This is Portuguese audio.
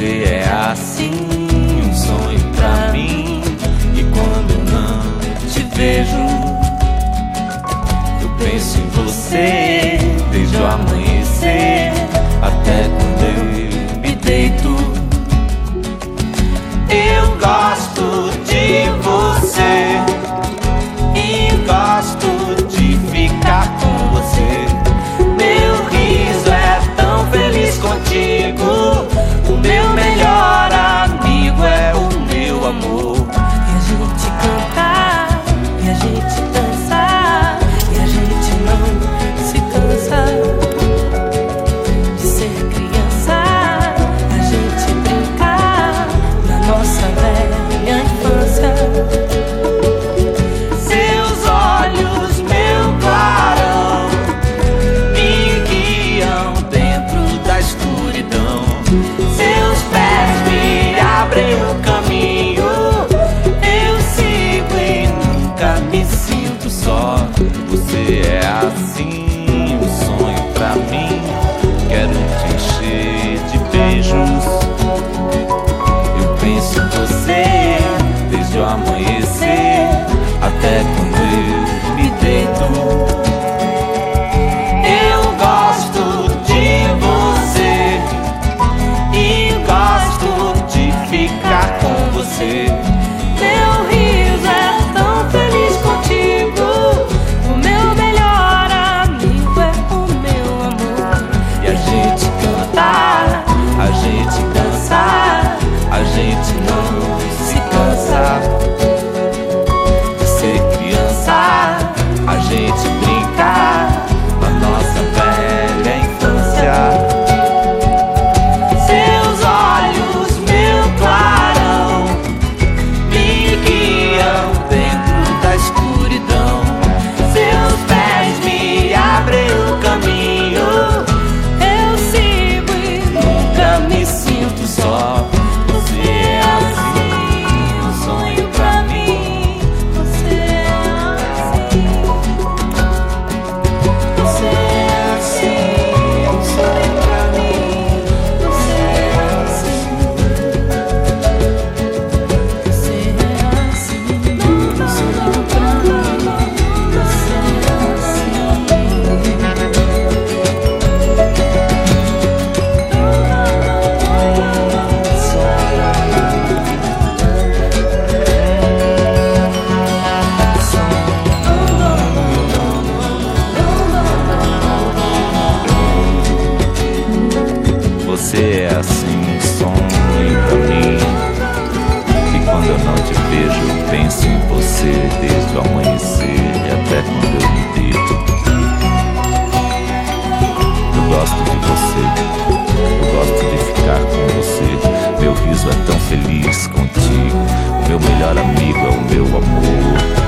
Você é assim, um sonho pra mim. E quando não te vejo, eu penso em você. penso em você desde o amanhecer e até quando eu me deito. Eu gosto de você, eu gosto de ficar com você. Meu riso é tão feliz contigo. O meu melhor amigo é o meu amor.